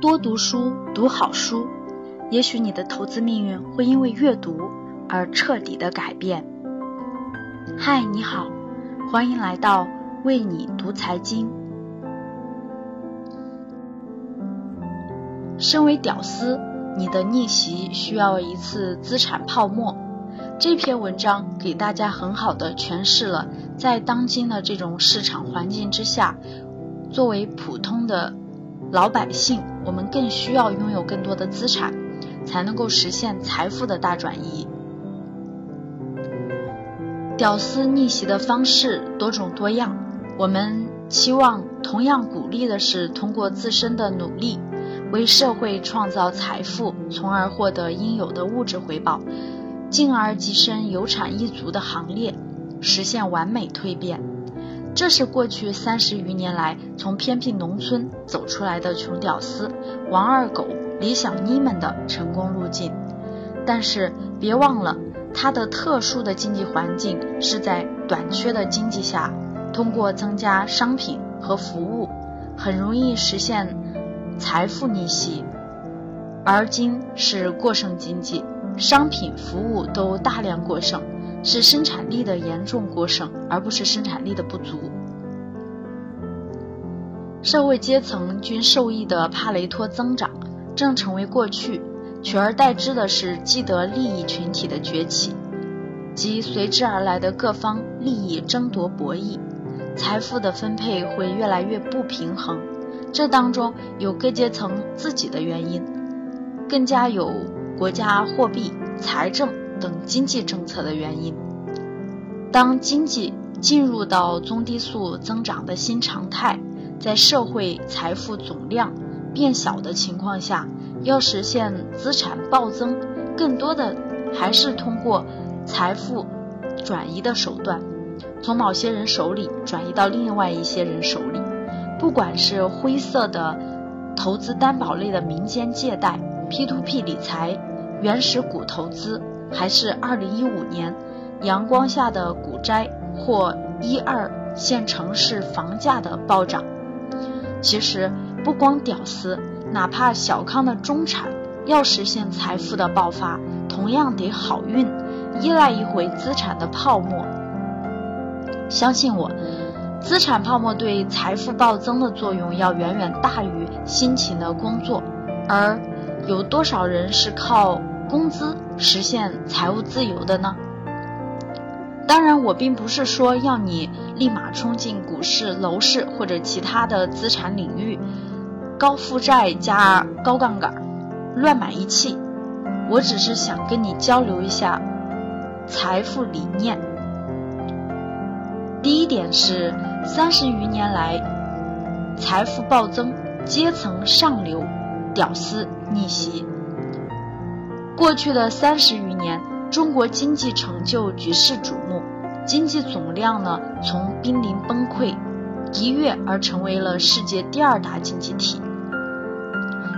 多读书，读好书，也许你的投资命运会因为阅读而彻底的改变。嗨，你好，欢迎来到为你读财经。身为屌丝，你的逆袭需要一次资产泡沫。这篇文章给大家很好的诠释了，在当今的这种市场环境之下，作为普通的。老百姓，我们更需要拥有更多的资产，才能够实现财富的大转移。屌丝逆袭的方式多种多样，我们期望同样鼓励的是通过自身的努力，为社会创造财富，从而获得应有的物质回报，进而跻身有产一族的行列，实现完美蜕变。这是过去三十余年来从偏僻农村走出来的穷屌丝王二狗、李小妮们的成功路径。但是别忘了，他的特殊的经济环境是在短缺的经济下，通过增加商品和服务，很容易实现财富逆袭。而今是过剩经济，商品服务都大量过剩。是生产力的严重过剩，而不是生产力的不足。社会阶层均受益的帕雷托增长正成为过去，取而代之的是既得利益群体的崛起，及随之而来的各方利益争夺博弈，财富的分配会越来越不平衡。这当中有各阶层自己的原因，更加有国家货币、财政。等经济政策的原因。当经济进入到中低速增长的新常态，在社会财富总量变小的情况下，要实现资产暴增，更多的还是通过财富转移的手段，从某些人手里转移到另外一些人手里。不管是灰色的投资担保类的民间借贷、P2P 理财、原始股投资。还是二零一五年阳光下的股灾或一二线城市房价的暴涨。其实不光屌丝，哪怕小康的中产，要实现财富的爆发，同样得好运，依赖一回资产的泡沫。相信我，资产泡沫对财富暴增的作用要远远大于辛勤的工作。而有多少人是靠？工资实现财务自由的呢？当然，我并不是说要你立马冲进股市、楼市或者其他的资产领域，高负债加高杠杆，乱买一气。我只是想跟你交流一下财富理念。第一点是，三十余年来，财富暴增，阶层上流，屌丝逆袭。过去的三十余年，中国经济成就举世瞩目，经济总量呢从濒临崩溃一跃而成为了世界第二大经济体，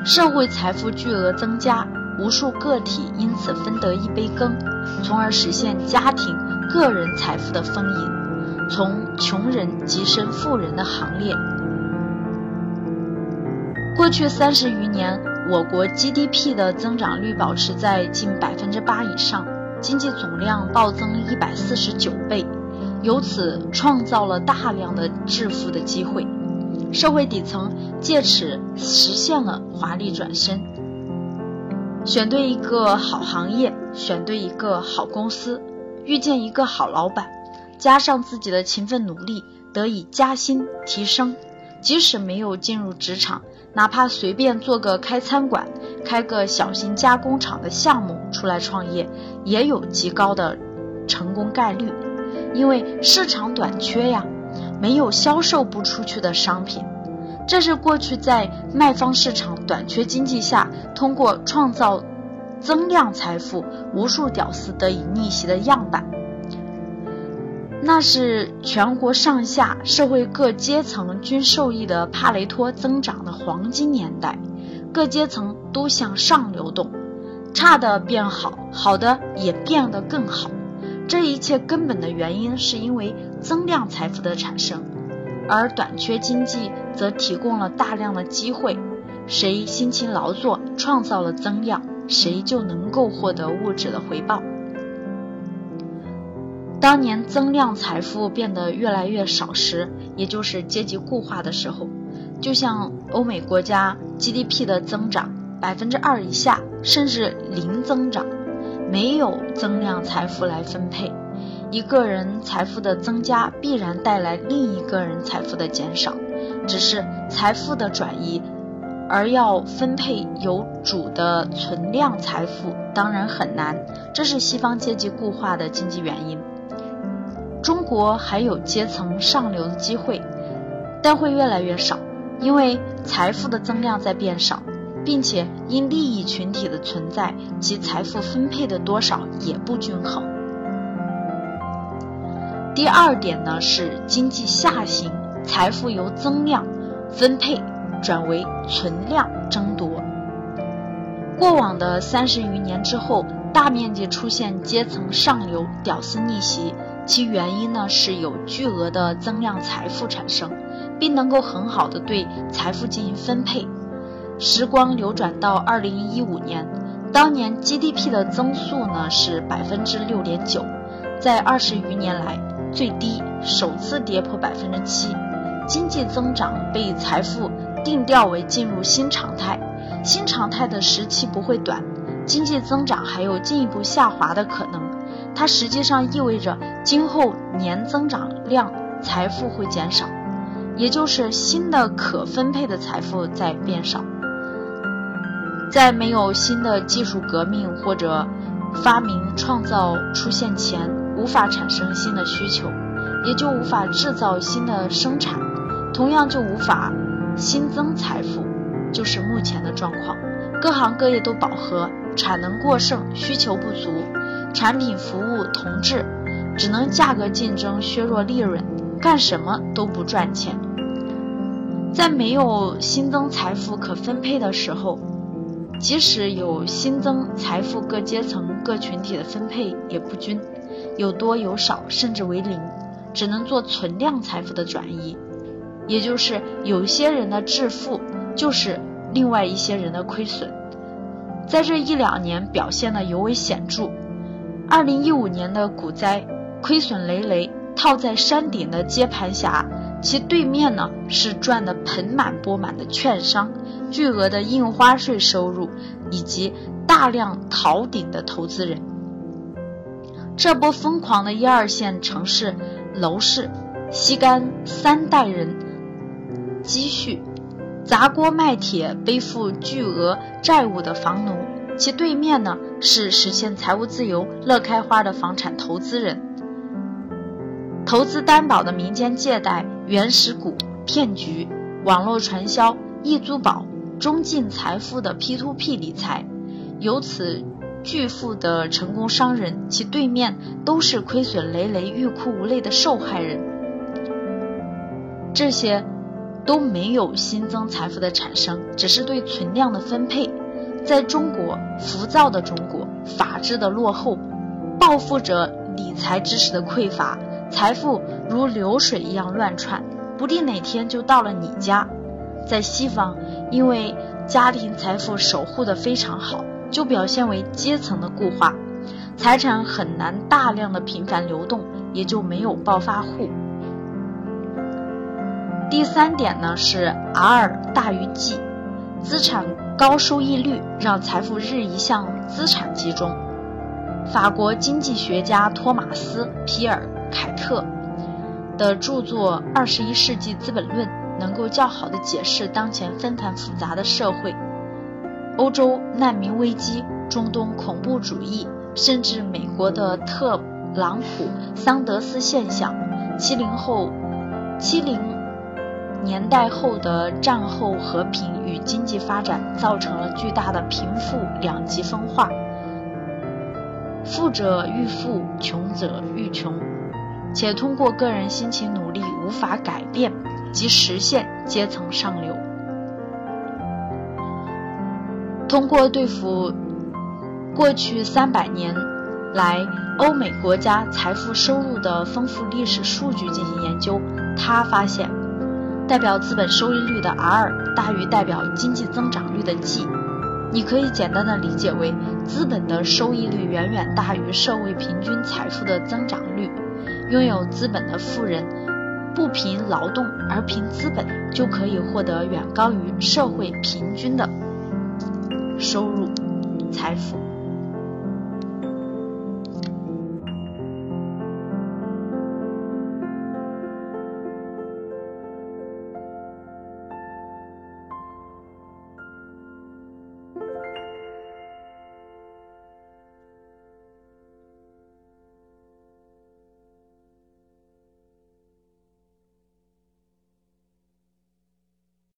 社会财富巨额增加，无数个体因此分得一杯羹，从而实现家庭、个人财富的丰盈，从穷人跻身富人的行列。过去三十余年。我国 GDP 的增长率保持在近百分之八以上，经济总量暴增一百四十九倍，由此创造了大量的致富的机会，社会底层借此实现了华丽转身。选对一个好行业，选对一个好公司，遇见一个好老板，加上自己的勤奋努力，得以加薪提升。即使没有进入职场，哪怕随便做个开餐馆、开个小型加工厂的项目出来创业，也有极高的成功概率。因为市场短缺呀，没有销售不出去的商品。这是过去在卖方市场短缺经济下，通过创造增量财富，无数屌丝得以逆袭的样板。那是全国上下社会各阶层均受益的帕雷托增长的黄金年代，各阶层都向上流动，差的变好，好的也变得更好。这一切根本的原因是因为增量财富的产生，而短缺经济则提供了大量的机会，谁辛勤劳作创造了增量，谁就能够获得物质的回报。当年增量财富变得越来越少时，也就是阶级固化的时候，就像欧美国家 GDP 的增长百分之二以下，甚至零增长，没有增量财富来分配。一个人财富的增加必然带来另一个人财富的减少，只是财富的转移，而要分配有主的存量财富当然很难，这是西方阶级固化的经济原因。中国还有阶层上流的机会，但会越来越少，因为财富的增量在变少，并且因利益群体的存在，其财富分配的多少也不均衡。第二点呢是经济下行，财富由增量分配转为存量争夺。过往的三十余年之后，大面积出现阶层上流屌丝逆袭，其原因呢是有巨额的增量财富产生，并能够很好的对财富进行分配。时光流转到二零一五年，当年 GDP 的增速呢是百分之六点九，在二十余年来。最低首次跌破百分之七，经济增长被财富定调为进入新常态，新常态的时期不会短，经济增长还有进一步下滑的可能，它实际上意味着今后年增长量财富会减少，也就是新的可分配的财富在变少，在没有新的技术革命或者发明创造出现前。无法产生新的需求，也就无法制造新的生产，同样就无法新增财富，就是目前的状况。各行各业都饱和，产能过剩，需求不足，产品服务同质，只能价格竞争削弱利润，干什么都不赚钱。在没有新增财富可分配的时候，即使有新增财富，各阶层各群体的分配也不均。有多有少，甚至为零，只能做存量财富的转移，也就是有些人的致富，就是另外一些人的亏损，在这一两年表现的尤为显著。二零一五年的股灾，亏损累累，套在山顶的接盘侠，其对面呢是赚得盆满钵满的券商，巨额的印花税收入，以及大量逃顶的投资人。这波疯狂的一二线城市楼市，吸干三代人积蓄，砸锅卖铁背负巨额债务的房奴，其对面呢是实现财务自由、乐开花的房产投资人，投资担保的民间借贷、原始股骗局、网络传销、易租宝、中进财富的 P to P 理财，由此。巨富的成功商人，其对面都是亏损累累、欲哭无泪的受害人。这些都没有新增财富的产生，只是对存量的分配。在中国，浮躁的中国，法治的落后，暴富者理财知识的匮乏，财富如流水一样乱窜，不定哪天就到了你家。在西方，因为家庭财富守护的非常好。就表现为阶层的固化，财产很难大量的频繁流动，也就没有暴发户。第三点呢是 R 大于 G，资产高收益率让财富日益向资产集中。法国经济学家托马斯·皮尔凯特的著作《二十一世纪资本论》能够较好的解释当前纷繁复杂的社会。欧洲难民危机、中东恐怖主义，甚至美国的特朗普桑德斯现象，七零后、七零年代后的战后和平与经济发展，造成了巨大的贫富两极分化，富者愈富，穷者愈穷，且通过个人辛勤努力无法改变及实现阶层上流。通过对付过去三百年来欧美国家财富收入的丰富历史数据进行研究，他发现代表资本收益率的 R 大于代表经济增长率的 G。你可以简单的理解为，资本的收益率远远大于社会平均财富的增长率。拥有资本的富人，不凭劳动而凭资本，就可以获得远高于社会平均的收入、财富。